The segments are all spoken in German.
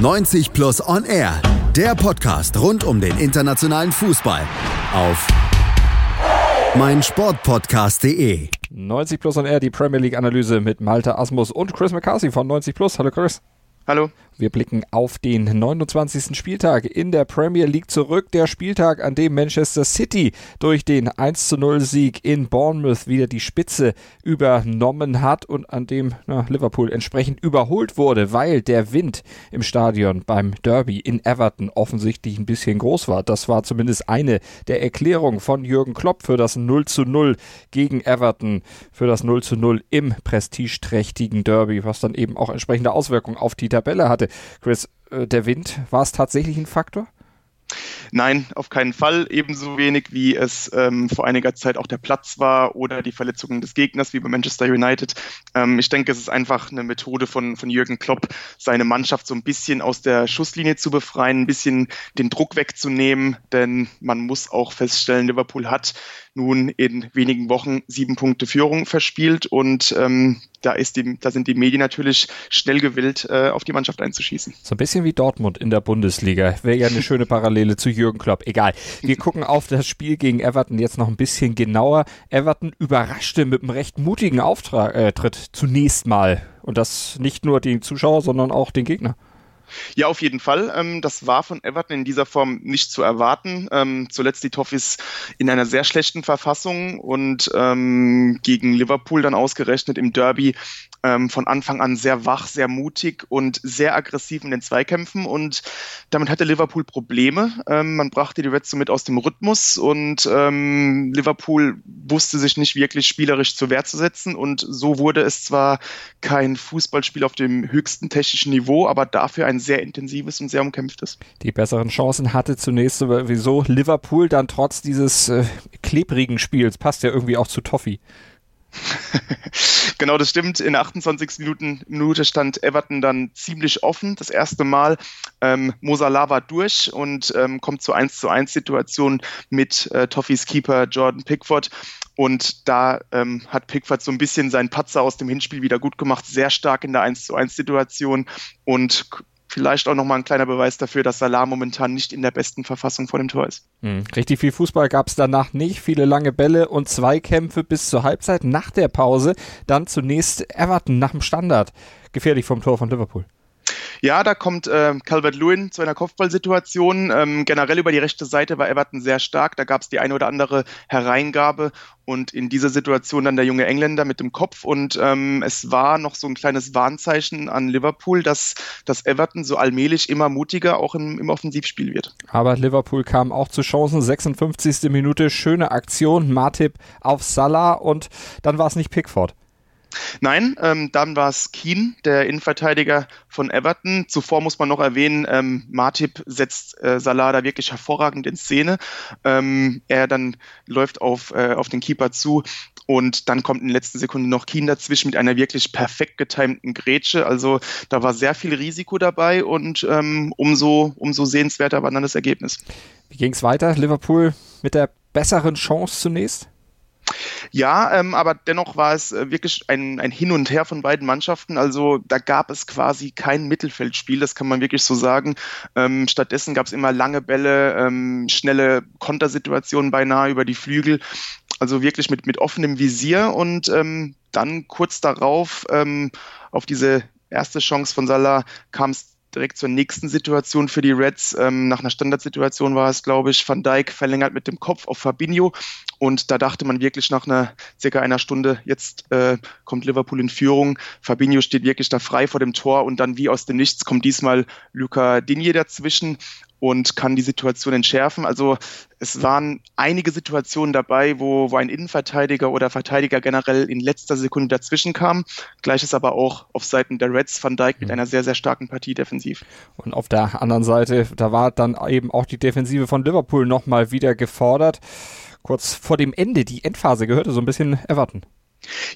90 Plus On Air, der Podcast rund um den internationalen Fußball auf meinsportpodcast.de. 90 Plus On Air, die Premier League Analyse mit Malte Asmus und Chris McCarthy von 90 Plus. Hallo Chris. Hallo. Wir blicken auf den 29. Spieltag in der Premier League zurück. Der Spieltag, an dem Manchester City durch den 1 0 Sieg in Bournemouth wieder die Spitze übernommen hat und an dem na, Liverpool entsprechend überholt wurde, weil der Wind im Stadion beim Derby in Everton offensichtlich ein bisschen groß war. Das war zumindest eine der Erklärungen von Jürgen Klopp für das 0 0 gegen Everton, für das 0 0 im prestigeträchtigen Derby, was dann eben auch entsprechende Auswirkungen auf die hatte. Chris, äh, der Wind, war es tatsächlich ein Faktor? Nein, auf keinen Fall. Ebenso wenig wie es ähm, vor einiger Zeit auch der Platz war oder die Verletzungen des Gegners wie bei Manchester United. Ähm, ich denke, es ist einfach eine Methode von, von Jürgen Klopp, seine Mannschaft so ein bisschen aus der Schusslinie zu befreien, ein bisschen den Druck wegzunehmen, denn man muss auch feststellen, Liverpool hat nun in wenigen Wochen sieben Punkte Führung verspielt und ähm, da, ist die, da sind die Medien natürlich schnell gewillt, äh, auf die Mannschaft einzuschießen. So ein bisschen wie Dortmund in der Bundesliga. Wäre ja eine schöne Parallele zu Jürgen Klopp. Egal. Wir gucken auf das Spiel gegen Everton jetzt noch ein bisschen genauer. Everton überraschte mit einem recht mutigen Auftritt äh, zunächst mal. Und das nicht nur die Zuschauer, sondern auch den Gegner. Ja, auf jeden Fall. Ähm, das war von Everton in dieser Form nicht zu erwarten. Ähm, zuletzt die Toffees in einer sehr schlechten Verfassung und ähm, gegen Liverpool dann ausgerechnet im Derby von Anfang an sehr wach, sehr mutig und sehr aggressiv in den Zweikämpfen und damit hatte Liverpool Probleme. Man brachte die Reds somit aus dem Rhythmus und Liverpool wusste sich nicht wirklich spielerisch zur Wehr zu setzen und so wurde es zwar kein Fußballspiel auf dem höchsten technischen Niveau, aber dafür ein sehr intensives und sehr umkämpftes. Die besseren Chancen hatte zunächst sowieso Liverpool dann trotz dieses äh, klebrigen Spiels, passt ja irgendwie auch zu Toffee. genau, das stimmt. In der 28. Minuten, Minute stand Everton dann ziemlich offen. Das erste Mal. Ähm, Mosala war durch und ähm, kommt zur 1 zu 1 Situation mit äh, Toffees Keeper Jordan Pickford. Und da ähm, hat Pickford so ein bisschen seinen Patzer aus dem Hinspiel wieder gut gemacht, sehr stark in der 1 zu 1 Situation und vielleicht auch nochmal ein kleiner Beweis dafür, dass Salah momentan nicht in der besten Verfassung vor dem Tor ist. Hm. Richtig viel Fußball gab es danach nicht. Viele lange Bälle und Zweikämpfe bis zur Halbzeit. Nach der Pause dann zunächst Everton nach dem Standard. Gefährlich vom Tor von Liverpool. Ja, da kommt äh, Calvert-Lewin zu einer Kopfballsituation. Ähm, generell über die rechte Seite war Everton sehr stark. Da gab es die eine oder andere Hereingabe und in dieser Situation dann der junge Engländer mit dem Kopf. Und ähm, es war noch so ein kleines Warnzeichen an Liverpool, dass, dass Everton so allmählich immer mutiger auch im, im Offensivspiel wird. Aber Liverpool kam auch zu Chancen. 56. Minute, schöne Aktion. Martip auf Salah und dann war es nicht Pickford. Nein, ähm, dann war es Keen, der Innenverteidiger von Everton. Zuvor muss man noch erwähnen, ähm, Martip setzt äh, Salada wirklich hervorragend in Szene. Ähm, er dann läuft auf, äh, auf den Keeper zu und dann kommt in den letzten Sekunden noch Keen dazwischen mit einer wirklich perfekt getimten Grätsche. Also da war sehr viel Risiko dabei und ähm, umso, umso sehenswerter war dann das Ergebnis. Wie ging es weiter? Liverpool mit der besseren Chance zunächst? Ja, ähm, aber dennoch war es äh, wirklich ein, ein Hin und Her von beiden Mannschaften. Also da gab es quasi kein Mittelfeldspiel, das kann man wirklich so sagen. Ähm, stattdessen gab es immer lange Bälle, ähm, schnelle Kontersituationen beinahe über die Flügel. Also wirklich mit, mit offenem Visier und ähm, dann kurz darauf ähm, auf diese erste Chance von Salah kam es direkt zur nächsten Situation für die Reds. Ähm, nach einer Standardsituation war es, glaube ich, Van Dijk verlängert mit dem Kopf auf Fabinho. Und da dachte man wirklich nach einer circa einer Stunde, jetzt äh, kommt Liverpool in Führung. Fabinho steht wirklich da frei vor dem Tor und dann wie aus dem Nichts kommt diesmal Luca Digne dazwischen und kann die Situation entschärfen. Also es waren einige Situationen dabei, wo, wo ein Innenverteidiger oder Verteidiger generell in letzter Sekunde dazwischen kam. Gleiches aber auch auf Seiten der Reds Van Dijk mit mhm. einer sehr, sehr starken Partie defensiv. Und auf der anderen Seite, da war dann eben auch die Defensive von Liverpool nochmal wieder gefordert. Kurz vor dem Ende, die Endphase gehörte so ein bisschen erwarten.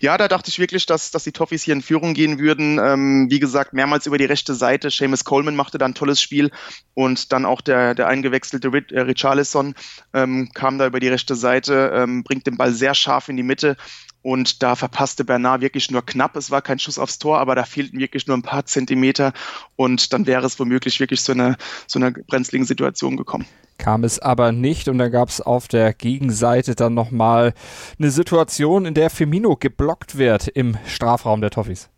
Ja, da dachte ich wirklich, dass, dass die Toffees hier in Führung gehen würden. Ähm, wie gesagt, mehrmals über die rechte Seite. Seamus Coleman machte da ein tolles Spiel und dann auch der, der eingewechselte äh, Richarlison ähm, kam da über die rechte Seite, ähm, bringt den Ball sehr scharf in die Mitte Und da verpasste Bernard wirklich nur knapp. Es war kein Schuss aufs Tor, aber da fehlten wirklich nur ein paar Zentimeter. Und dann wäre es womöglich wirklich zu einer, zu einer brenzligen Situation gekommen kam es aber nicht und dann gab es auf der Gegenseite dann nochmal eine Situation, in der Firmino geblockt wird im Strafraum der Toffees.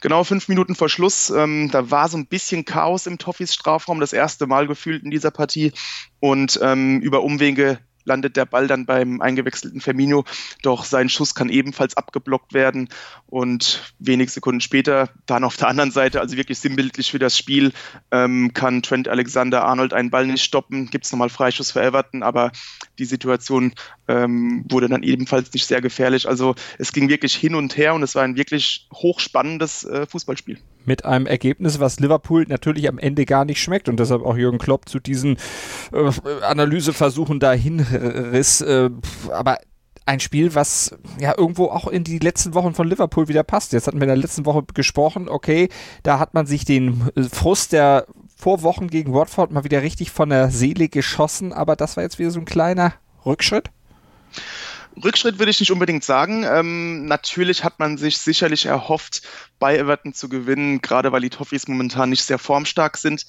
Genau fünf Minuten vor Schluss, ähm, da war so ein bisschen Chaos im Toffees Strafraum, das erste Mal gefühlt in dieser Partie. Und ähm, über Umwege landet der Ball dann beim eingewechselten Firmino, doch sein Schuss kann ebenfalls abgeblockt werden. Und wenig Sekunden später, dann auf der anderen Seite, also wirklich sinnbildlich für das Spiel, ähm, kann Trent Alexander-Arnold einen Ball nicht stoppen, gibt es nochmal Freischuss für Everton, aber die Situation ähm, wurde dann ebenfalls nicht sehr gefährlich. Also es ging wirklich hin und her und es war ein wirklich hochspannendes äh, Fußballspiel mit einem Ergebnis, was Liverpool natürlich am Ende gar nicht schmeckt und deshalb auch Jürgen Klopp zu diesen äh, Analyseversuchen dahin riss. Äh, aber ein Spiel, was ja irgendwo auch in die letzten Wochen von Liverpool wieder passt. Jetzt hatten wir in der letzten Woche gesprochen, okay, da hat man sich den Frust der Vorwochen gegen Watford mal wieder richtig von der Seele geschossen, aber das war jetzt wieder so ein kleiner Rückschritt. Rückschritt würde ich nicht unbedingt sagen. Ähm, natürlich hat man sich sicherlich erhofft, bei Everton zu gewinnen, gerade weil die Toffees momentan nicht sehr formstark sind.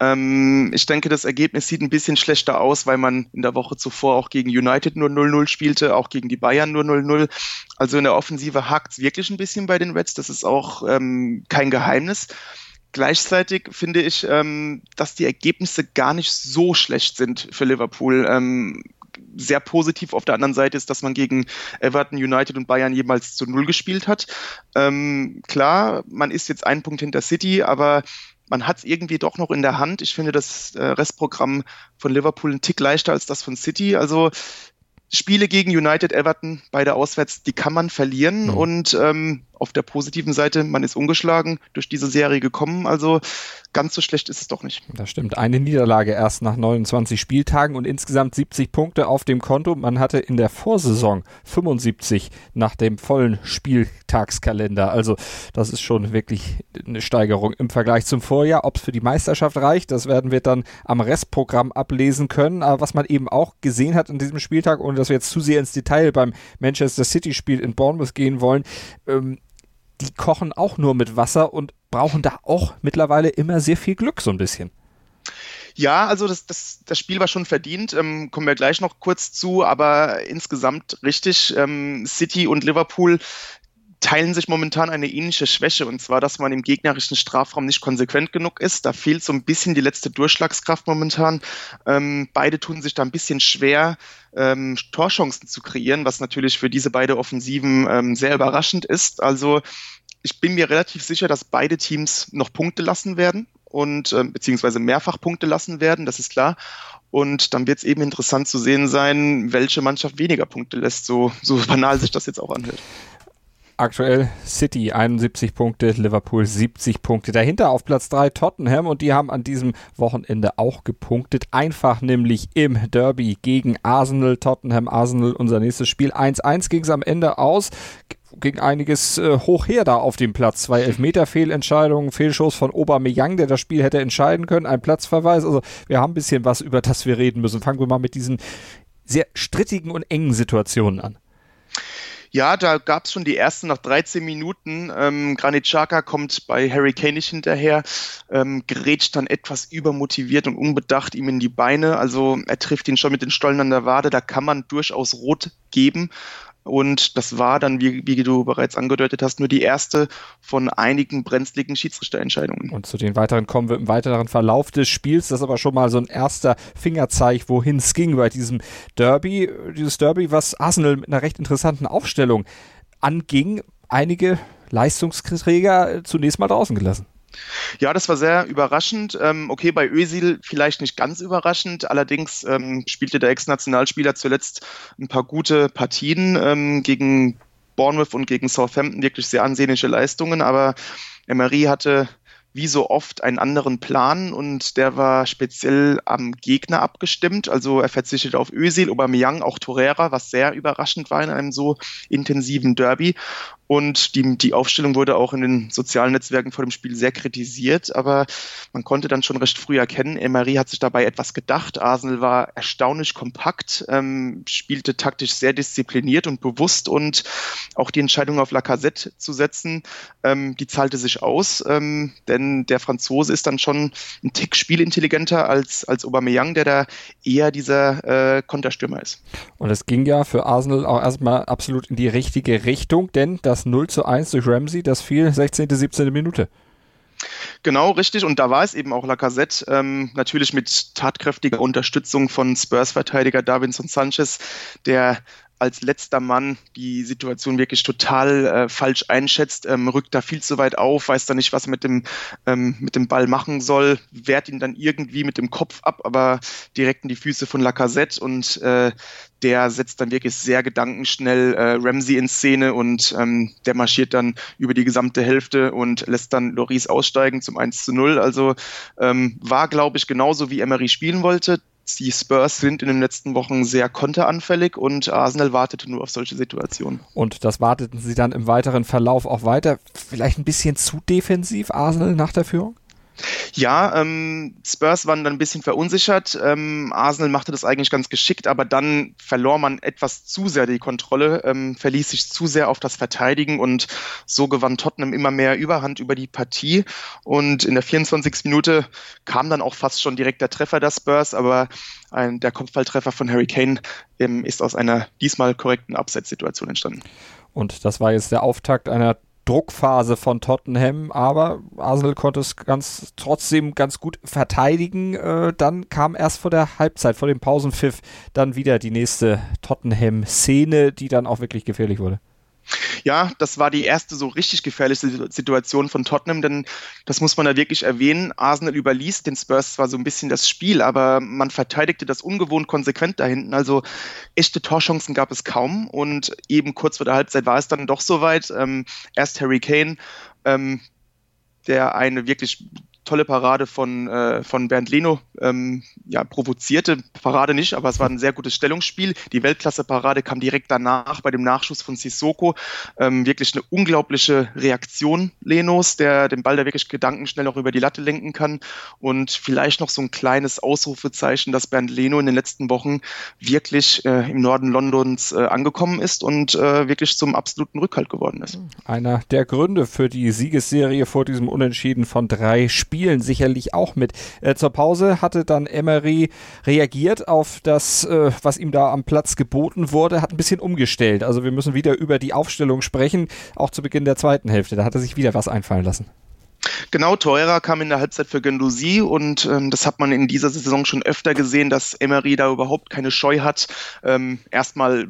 Ähm, ich denke, das Ergebnis sieht ein bisschen schlechter aus, weil man in der Woche zuvor auch gegen United nur 0-0 spielte, auch gegen die Bayern nur 0-0. Also in der Offensive hakt es wirklich ein bisschen bei den Reds. Das ist auch ähm, kein Geheimnis. Gleichzeitig finde ich, ähm, dass die Ergebnisse gar nicht so schlecht sind für Liverpool. Ähm, sehr positiv auf der anderen Seite ist, dass man gegen Everton, United und Bayern jeweils zu Null gespielt hat. Ähm, klar, man ist jetzt einen Punkt hinter City, aber man hat es irgendwie doch noch in der Hand. Ich finde das äh, Restprogramm von Liverpool ein Tick leichter als das von City. Also Spiele gegen United, Everton, beide auswärts, die kann man verlieren. Mhm. Und ähm, auf der positiven Seite, man ist ungeschlagen durch diese Serie gekommen. Also ganz so schlecht ist es doch nicht. Das stimmt. Eine Niederlage erst nach 29 Spieltagen und insgesamt 70 Punkte auf dem Konto. Man hatte in der Vorsaison 75 nach dem vollen Spieltagskalender. Also das ist schon wirklich eine Steigerung im Vergleich zum Vorjahr. Ob es für die Meisterschaft reicht, das werden wir dann am Restprogramm ablesen können. Aber was man eben auch gesehen hat in diesem Spieltag, ohne dass wir jetzt zu sehr ins Detail beim Manchester City Spiel in Bournemouth gehen wollen, ähm, die kochen auch nur mit Wasser und brauchen da auch mittlerweile immer sehr viel Glück, so ein bisschen. Ja, also das, das, das Spiel war schon verdient, ähm, kommen wir gleich noch kurz zu, aber insgesamt richtig. Ähm, City und Liverpool teilen sich momentan eine ähnliche Schwäche, und zwar, dass man im gegnerischen Strafraum nicht konsequent genug ist. Da fehlt so ein bisschen die letzte Durchschlagskraft momentan. Ähm, beide tun sich da ein bisschen schwer, ähm, Torchancen zu kreieren, was natürlich für diese beiden Offensiven ähm, sehr überraschend ist. Also ich bin mir relativ sicher, dass beide Teams noch Punkte lassen werden und äh, beziehungsweise mehrfach Punkte lassen werden, das ist klar. Und dann wird es eben interessant zu sehen sein, welche Mannschaft weniger Punkte lässt, so, so banal sich das jetzt auch anhört. Aktuell City 71 Punkte, Liverpool 70 Punkte. Dahinter auf Platz 3 Tottenham und die haben an diesem Wochenende auch gepunktet. Einfach nämlich im Derby gegen Arsenal. Tottenham, Arsenal, unser nächstes Spiel. 1-1 ging es am Ende aus ging einiges äh, hoch her da auf dem Platz. Zwei Elfmeter-Fehlentscheidungen, Fehlschuss von Aubameyang, der das Spiel hätte entscheiden können, ein Platzverweis. Also wir haben ein bisschen was, über das wir reden müssen. Fangen wir mal mit diesen sehr strittigen und engen Situationen an. Ja, da gab es schon die ersten nach 13 Minuten. Ähm, Granit Xhaka kommt bei Harry Kane nicht hinterher, ähm, grätscht dann etwas übermotiviert und unbedacht ihm in die Beine. Also er trifft ihn schon mit den Stollen an der Wade. Da kann man durchaus rot geben. Und das war dann, wie, wie, du bereits angedeutet hast, nur die erste von einigen brenzligen Schiedsrichterentscheidungen. Und zu den weiteren kommen wir im weiteren Verlauf des Spiels. Das ist aber schon mal so ein erster Fingerzeig, wohin es ging bei diesem Derby. Dieses Derby, was Arsenal mit einer recht interessanten Aufstellung anging. Einige Leistungsträger zunächst mal draußen gelassen. Ja, das war sehr überraschend. Ähm, okay, bei Özil vielleicht nicht ganz überraschend. Allerdings ähm, spielte der Ex-Nationalspieler zuletzt ein paar gute Partien ähm, gegen Bournemouth und gegen Southampton, wirklich sehr ansehnliche Leistungen. Aber Emery hatte wie so oft einen anderen Plan und der war speziell am Gegner abgestimmt. Also er verzichtet auf Özil, Aubameyang, auch Torreira, was sehr überraschend war in einem so intensiven Derby. Und die, die Aufstellung wurde auch in den sozialen Netzwerken vor dem Spiel sehr kritisiert, aber man konnte dann schon recht früh erkennen, Emery hat sich dabei etwas gedacht. Arsenal war erstaunlich kompakt, ähm, spielte taktisch sehr diszipliniert und bewusst und auch die Entscheidung auf Lacazette zu setzen, ähm, die zahlte sich aus, ähm, denn der Franzose ist dann schon ein Tick spielintelligenter als, als Aubameyang, der da eher dieser äh, Konterstürmer ist. Und es ging ja für Arsenal auch erstmal absolut in die richtige Richtung, denn das das 0 zu 1 durch Ramsey, das fiel 16., 17. Minute. Genau, richtig. Und da war es eben auch Lacazette, ähm, natürlich mit tatkräftiger Unterstützung von Spurs-Verteidiger Davinson Sanchez, der als letzter Mann die Situation wirklich total äh, falsch einschätzt, ähm, rückt da viel zu weit auf, weiß da nicht, was er mit dem, ähm, mit dem Ball machen soll, wehrt ihn dann irgendwie mit dem Kopf ab, aber direkt in die Füße von Lacazette und äh, der setzt dann wirklich sehr gedankenschnell äh, Ramsey in Szene und ähm, der marschiert dann über die gesamte Hälfte und lässt dann Loris aussteigen zum 1 zu 0. Also ähm, war, glaube ich, genauso wie Emery spielen wollte die Spurs sind in den letzten Wochen sehr konteranfällig und Arsenal wartete nur auf solche Situationen. Und das warteten sie dann im weiteren Verlauf auch weiter. Vielleicht ein bisschen zu defensiv, Arsenal nach der Führung? Ja, ähm, Spurs waren dann ein bisschen verunsichert. Ähm, Arsenal machte das eigentlich ganz geschickt, aber dann verlor man etwas zu sehr die Kontrolle, ähm, verließ sich zu sehr auf das Verteidigen und so gewann Tottenham immer mehr Überhand über die Partie. Und in der 24. Minute kam dann auch fast schon direkt der Treffer der Spurs, aber ein, der Kopfballtreffer von Harry Kane ähm, ist aus einer diesmal korrekten Abseitssituation entstanden. Und das war jetzt der Auftakt einer Druckphase von Tottenham, aber Arsenal konnte es ganz trotzdem ganz gut verteidigen. Äh, dann kam erst vor der Halbzeit, vor dem Pausenpfiff, dann wieder die nächste Tottenham-Szene, die dann auch wirklich gefährlich wurde. Ja, das war die erste so richtig gefährliche Situation von Tottenham, denn das muss man da wirklich erwähnen. Arsenal überließ den Spurs zwar so ein bisschen das Spiel, aber man verteidigte das ungewohnt konsequent da hinten. Also echte Torchancen gab es kaum und eben kurz vor der Halbzeit war es dann doch soweit. Ähm, erst Harry Kane, ähm, der eine wirklich tolle Parade von, äh, von Bernd Leno ähm, ja, provozierte. Parade nicht, aber es war ein sehr gutes Stellungsspiel. Die Weltklasse-Parade kam direkt danach bei dem Nachschuss von Sissoko. Ähm, wirklich eine unglaubliche Reaktion Lenos, der den Ball da wirklich gedankenschnell auch über die Latte lenken kann. Und vielleicht noch so ein kleines Ausrufezeichen, dass Bernd Leno in den letzten Wochen wirklich äh, im Norden Londons äh, angekommen ist und äh, wirklich zum absoluten Rückhalt geworden ist. Einer der Gründe für die Siegesserie vor diesem Unentschieden von drei Spielen Spielen sicherlich auch mit. Äh, zur Pause hatte dann Emery reagiert auf das, äh, was ihm da am Platz geboten wurde, hat ein bisschen umgestellt. Also wir müssen wieder über die Aufstellung sprechen, auch zu Beginn der zweiten Hälfte. Da hat er sich wieder was einfallen lassen. Genau, Teurer kam in der Halbzeit für Gendusi und ähm, das hat man in dieser Saison schon öfter gesehen, dass Emery da überhaupt keine Scheu hat, ähm, erstmal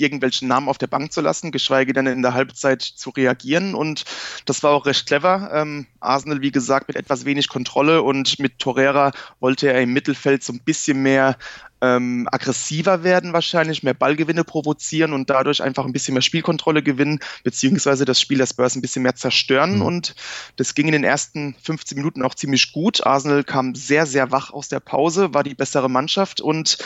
irgendwelchen Namen auf der Bank zu lassen, geschweige denn in der Halbzeit zu reagieren. Und das war auch recht clever. Ähm, Arsenal, wie gesagt, mit etwas wenig Kontrolle und mit Torreira wollte er im Mittelfeld so ein bisschen mehr ähm, aggressiver werden wahrscheinlich, mehr Ballgewinne provozieren und dadurch einfach ein bisschen mehr Spielkontrolle gewinnen, beziehungsweise das Spiel der Spurs ein bisschen mehr zerstören. Mhm. Und das ging in den ersten 15 Minuten auch ziemlich gut. Arsenal kam sehr, sehr wach aus der Pause, war die bessere Mannschaft und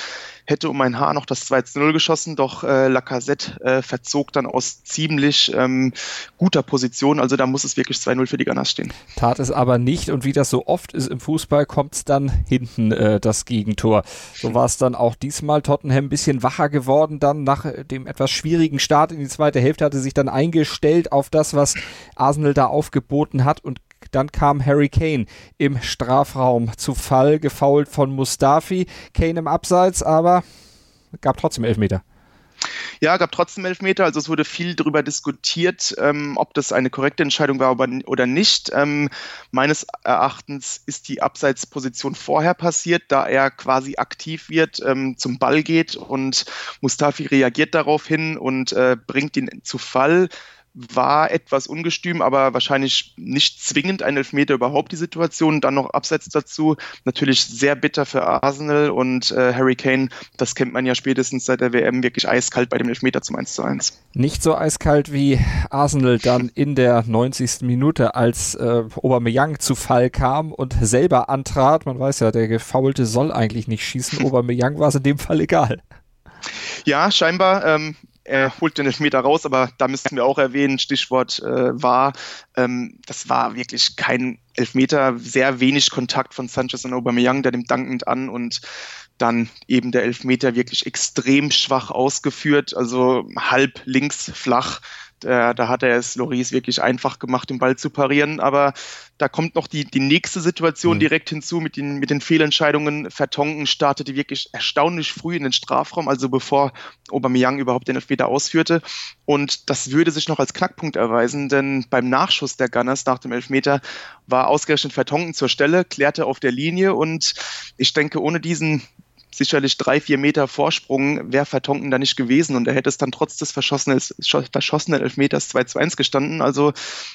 hätte um ein Haar noch das 2-0 geschossen, doch äh, Lacazette äh, verzog dann aus ziemlich ähm, guter Position. Also da muss es wirklich 2-0 für die Gunners stehen. Tat es aber nicht und wie das so oft ist im Fußball, kommt es dann hinten äh, das Gegentor. So war es dann auch diesmal. Tottenham ein bisschen wacher geworden dann nach dem etwas schwierigen Start in die zweite Hälfte, hatte sich dann eingestellt auf das, was Arsenal da aufgeboten hat und dann kam Harry Kane im Strafraum zu Fall, gefault von Mustafi. Kane im Abseits, aber gab trotzdem Elfmeter. Ja, gab trotzdem Elfmeter. Also es wurde viel darüber diskutiert, ähm, ob das eine korrekte Entscheidung war oder nicht. Ähm, meines Erachtens ist die Abseitsposition vorher passiert, da er quasi aktiv wird, ähm, zum Ball geht und Mustafi reagiert darauf hin und äh, bringt ihn zu Fall war etwas ungestüm, aber wahrscheinlich nicht zwingend ein Elfmeter überhaupt die Situation. Dann noch abseits dazu. Natürlich sehr bitter für Arsenal und äh, Harry Kane, das kennt man ja spätestens seit der WM, wirklich eiskalt bei dem Elfmeter zum 1 zu 1. Nicht so eiskalt wie Arsenal dann in der 90. Minute, als äh, Aubameyang zu Fall kam und selber antrat. Man weiß ja, der Gefaulte soll eigentlich nicht schießen. Aubameyang war es in dem Fall egal. Ja, scheinbar. Ähm, er holt den Elfmeter raus, aber da müssten wir auch erwähnen, Stichwort äh, war, ähm, das war wirklich kein Elfmeter, sehr wenig Kontakt von Sanchez und Aubameyang, der nimmt dankend an und dann eben der Elfmeter wirklich extrem schwach ausgeführt, also halb links flach äh, da hat er es Loris wirklich einfach gemacht, den Ball zu parieren. Aber da kommt noch die, die nächste Situation mhm. direkt hinzu mit den, mit den Fehlentscheidungen. Vertongen startete wirklich erstaunlich früh in den Strafraum, also bevor Aubameyang überhaupt den Elfmeter ausführte. Und das würde sich noch als Knackpunkt erweisen, denn beim Nachschuss der Gunners nach dem Elfmeter war ausgerechnet Vertongen zur Stelle, klärte auf der Linie und ich denke, ohne diesen sicherlich drei, vier Meter Vorsprung wäre Vertonken da nicht gewesen und er hätte es dann trotz des verschossenen, verschossenen Elfmeters 2 zu 1 gestanden. Also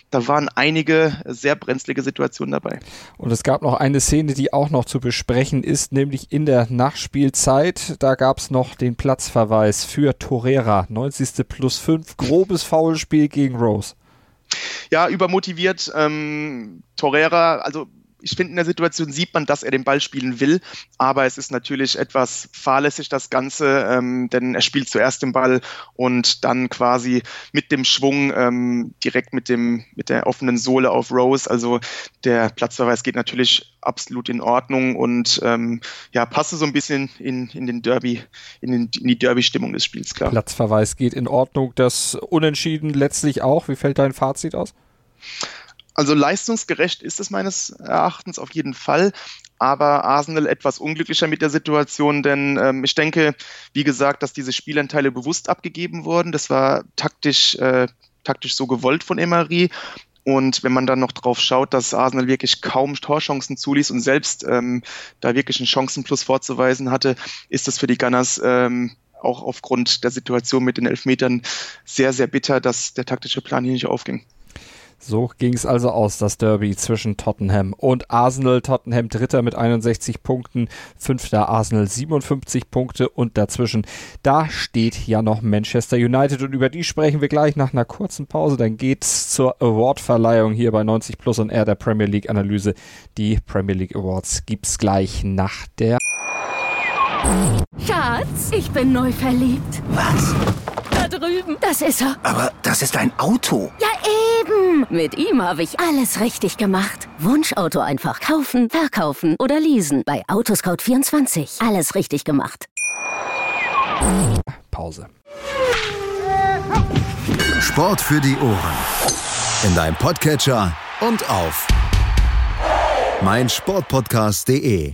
da waren einige sehr brenzlige Situationen dabei. Und es gab noch eine Szene, die auch noch zu besprechen ist, nämlich in der Nachspielzeit. Da gab es noch den Platzverweis für Torreira. 90. plus 5, grobes Foulspiel gegen Rose. Ja, übermotiviert. Ähm, Torreira, also ich finde, in der Situation sieht man, dass er den Ball spielen will, aber es ist natürlich etwas fahrlässig, das Ganze, ähm, denn er spielt zuerst den Ball und dann quasi mit dem Schwung ähm, direkt mit, dem, mit der offenen Sohle auf Rose. Also der Platzverweis geht natürlich absolut in Ordnung und ähm, ja, passe so ein bisschen in, in den Derby, in, den, in die Derby-Stimmung des Spiels, klar. Platzverweis geht in Ordnung, das Unentschieden letztlich auch. Wie fällt dein Fazit aus? Also leistungsgerecht ist es meines Erachtens auf jeden Fall. Aber Arsenal etwas unglücklicher mit der Situation, denn ähm, ich denke, wie gesagt, dass diese Spielanteile bewusst abgegeben wurden. Das war taktisch, äh, taktisch so gewollt von Emery. Und wenn man dann noch drauf schaut, dass Arsenal wirklich kaum Torchancen zuließ und selbst ähm, da wirklich einen Chancenplus vorzuweisen hatte, ist das für die Gunners ähm, auch aufgrund der Situation mit den Elfmetern sehr, sehr bitter, dass der taktische Plan hier nicht aufging. So ging es also aus, das Derby zwischen Tottenham und Arsenal. Tottenham Dritter mit 61 Punkten, Fünfter Arsenal 57 Punkte und dazwischen, da steht ja noch Manchester United und über die sprechen wir gleich nach einer kurzen Pause. Dann geht's zur Awardverleihung hier bei 90 Plus und R der Premier League Analyse. Die Premier League Awards gibt's gleich nach der. Schatz, ich bin neu verliebt. Was? Drüben. Das ist er. Aber das ist ein Auto. Ja, eben. Mit ihm habe ich alles richtig gemacht. Wunschauto einfach kaufen, verkaufen oder leasen. Bei Autoscout24. Alles richtig gemacht. Pause. Sport für die Ohren. In deinem Podcatcher und auf meinsportpodcast.de.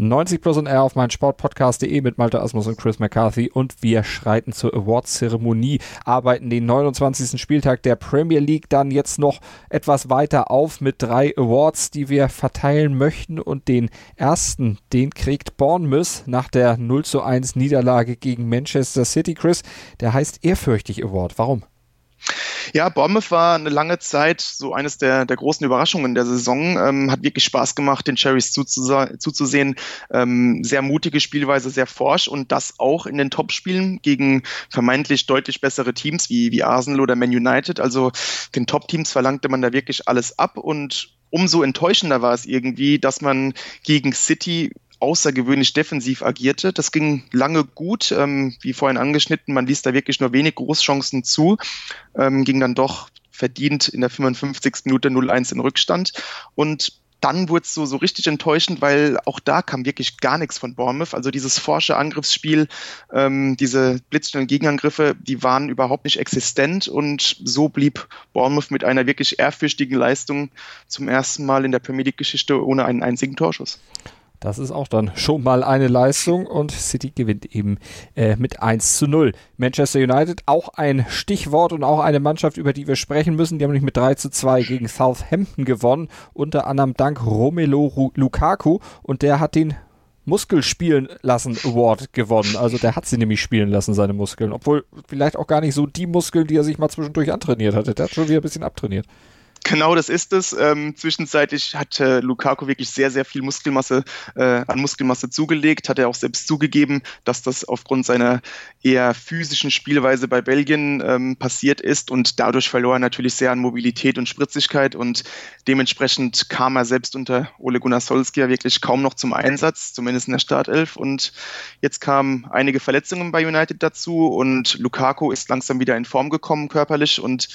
90 Plus und R auf mein Sportpodcast.de mit Malte Asmus und Chris McCarthy und wir schreiten zur Awards-Zeremonie, arbeiten den 29. Spieltag der Premier League dann jetzt noch etwas weiter auf mit drei Awards, die wir verteilen möchten und den ersten, den kriegt Bournemouth nach der 0 zu 1 Niederlage gegen Manchester City. Chris, der heißt Ehrfürchtig Award. Warum? Ja, Bournemouth war eine lange Zeit so eines der, der großen Überraschungen der Saison. Ähm, hat wirklich Spaß gemacht, den Cherries zuzusehen. Ähm, sehr mutige Spielweise, sehr forsch und das auch in den Topspielen gegen vermeintlich deutlich bessere Teams wie, wie Arsenal oder Man United. Also den Top-Teams verlangte man da wirklich alles ab und umso enttäuschender war es irgendwie, dass man gegen City außergewöhnlich defensiv agierte. Das ging lange gut, ähm, wie vorhin angeschnitten. Man ließ da wirklich nur wenig Großchancen zu, ähm, ging dann doch verdient in der 55. Minute 0-1 in Rückstand. Und dann wurde es so, so richtig enttäuschend, weil auch da kam wirklich gar nichts von Bournemouth. Also dieses forsche Angriffsspiel, ähm, diese blitzschnellen Gegenangriffe, die waren überhaupt nicht existent und so blieb Bournemouth mit einer wirklich ehrfürchtigen Leistung zum ersten Mal in der Premier League-Geschichte ohne einen einzigen Torschuss. Das ist auch dann schon mal eine Leistung und City gewinnt eben äh, mit 1 zu 0. Manchester United auch ein Stichwort und auch eine Mannschaft, über die wir sprechen müssen. Die haben nämlich mit 3 zu 2 gegen Southampton gewonnen, unter anderem dank Romelu Lukaku und der hat den Muskel spielen lassen Award gewonnen. Also der hat sie nämlich spielen lassen, seine Muskeln. Obwohl vielleicht auch gar nicht so die Muskeln, die er sich mal zwischendurch antrainiert hatte. Der hat schon wieder ein bisschen abtrainiert. Genau das ist es. Ähm, zwischenzeitlich hat äh, Lukaku wirklich sehr, sehr viel Muskelmasse äh, an Muskelmasse zugelegt, hat er auch selbst zugegeben, dass das aufgrund seiner eher physischen Spielweise bei Belgien ähm, passiert ist. Und dadurch verlor er natürlich sehr an Mobilität und Spritzigkeit. Und dementsprechend kam er selbst unter Ole Gunnar Solskjaer wirklich kaum noch zum Einsatz, zumindest in der Startelf. Und jetzt kamen einige Verletzungen bei United dazu. Und Lukaku ist langsam wieder in Form gekommen körperlich. Und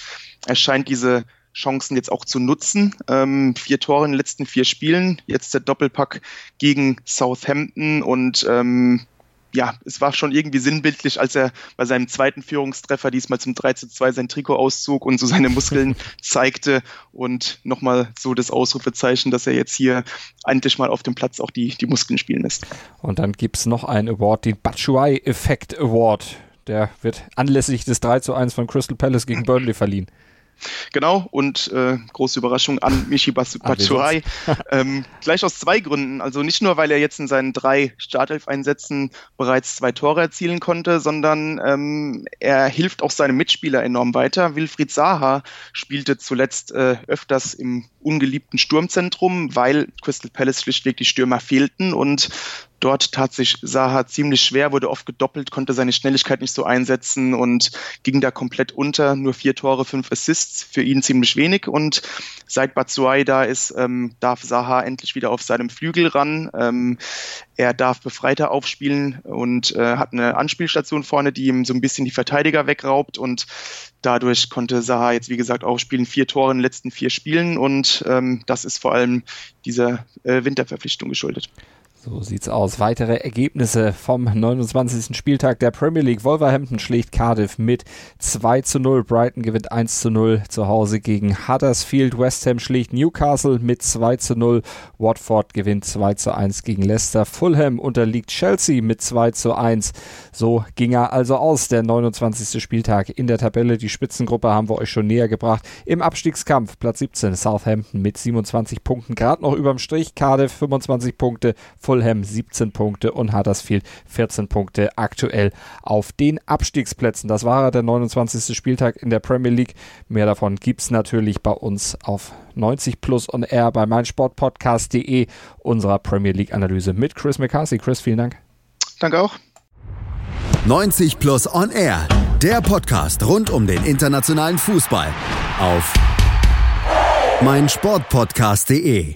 er scheint diese Chancen jetzt auch zu nutzen. Ähm, vier Tore in den letzten vier Spielen, jetzt der Doppelpack gegen Southampton und ähm, ja, es war schon irgendwie sinnbildlich, als er bei seinem zweiten Führungstreffer diesmal zum 3 zu 2 sein Trikot auszog und so seine Muskeln zeigte und nochmal so das Ausrufezeichen, dass er jetzt hier endlich mal auf dem Platz auch die, die Muskeln spielen lässt. Und dann gibt es noch einen Award, den Batshuayi Effect Award. Der wird anlässlich des 3 zu 1 von Crystal Palace gegen Burnley verliehen. Genau, und äh, große Überraschung an Michi Batshuayi. ähm, gleich aus zwei Gründen. Also nicht nur, weil er jetzt in seinen drei Startelf-Einsätzen bereits zwei Tore erzielen konnte, sondern ähm, er hilft auch seinem Mitspieler enorm weiter. Wilfried Saha spielte zuletzt äh, öfters im ungeliebten Sturmzentrum, weil Crystal Palace schlichtweg die Stürmer fehlten und dort tat sich Saha ziemlich schwer, wurde oft gedoppelt, konnte seine Schnelligkeit nicht so einsetzen und ging da komplett unter. Nur vier Tore, fünf Assists, für ihn ziemlich wenig. Und seit Batsuai da ist, ähm, darf Saha endlich wieder auf seinem Flügel ran. Ähm, er darf befreiter aufspielen und äh, hat eine Anspielstation vorne, die ihm so ein bisschen die Verteidiger wegraubt und dadurch konnte Saha jetzt, wie gesagt, aufspielen. Vier Tore in den letzten vier Spielen und ähm, das ist vor allem dieser äh, Winterverpflichtung geschuldet. So sieht's aus. Weitere Ergebnisse vom 29. Spieltag der Premier League. Wolverhampton schlägt Cardiff mit 2 zu 0. Brighton gewinnt 1 zu 0 zu Hause gegen Huddersfield. West Ham schlägt Newcastle mit 2 zu 0. Watford gewinnt 2 zu 1 gegen Leicester. Fulham unterliegt Chelsea mit 2 zu 1. So ging er also aus, der 29. Spieltag in der Tabelle. Die Spitzengruppe haben wir euch schon näher gebracht. Im Abstiegskampf Platz 17 Southampton mit 27 Punkten. Gerade noch überm Strich. Cardiff 25 Punkte. Fulham Fulham 17 Punkte und Huddersfield 14 Punkte aktuell auf den Abstiegsplätzen. Das war der 29. Spieltag in der Premier League. Mehr davon gibt es natürlich bei uns auf 90 Plus on Air bei meinsportpodcast.de unserer Premier League Analyse mit Chris McCarthy. Chris, vielen Dank. Danke auch. 90 Plus on Air, der Podcast rund um den internationalen Fußball auf meinsportpodcast.de.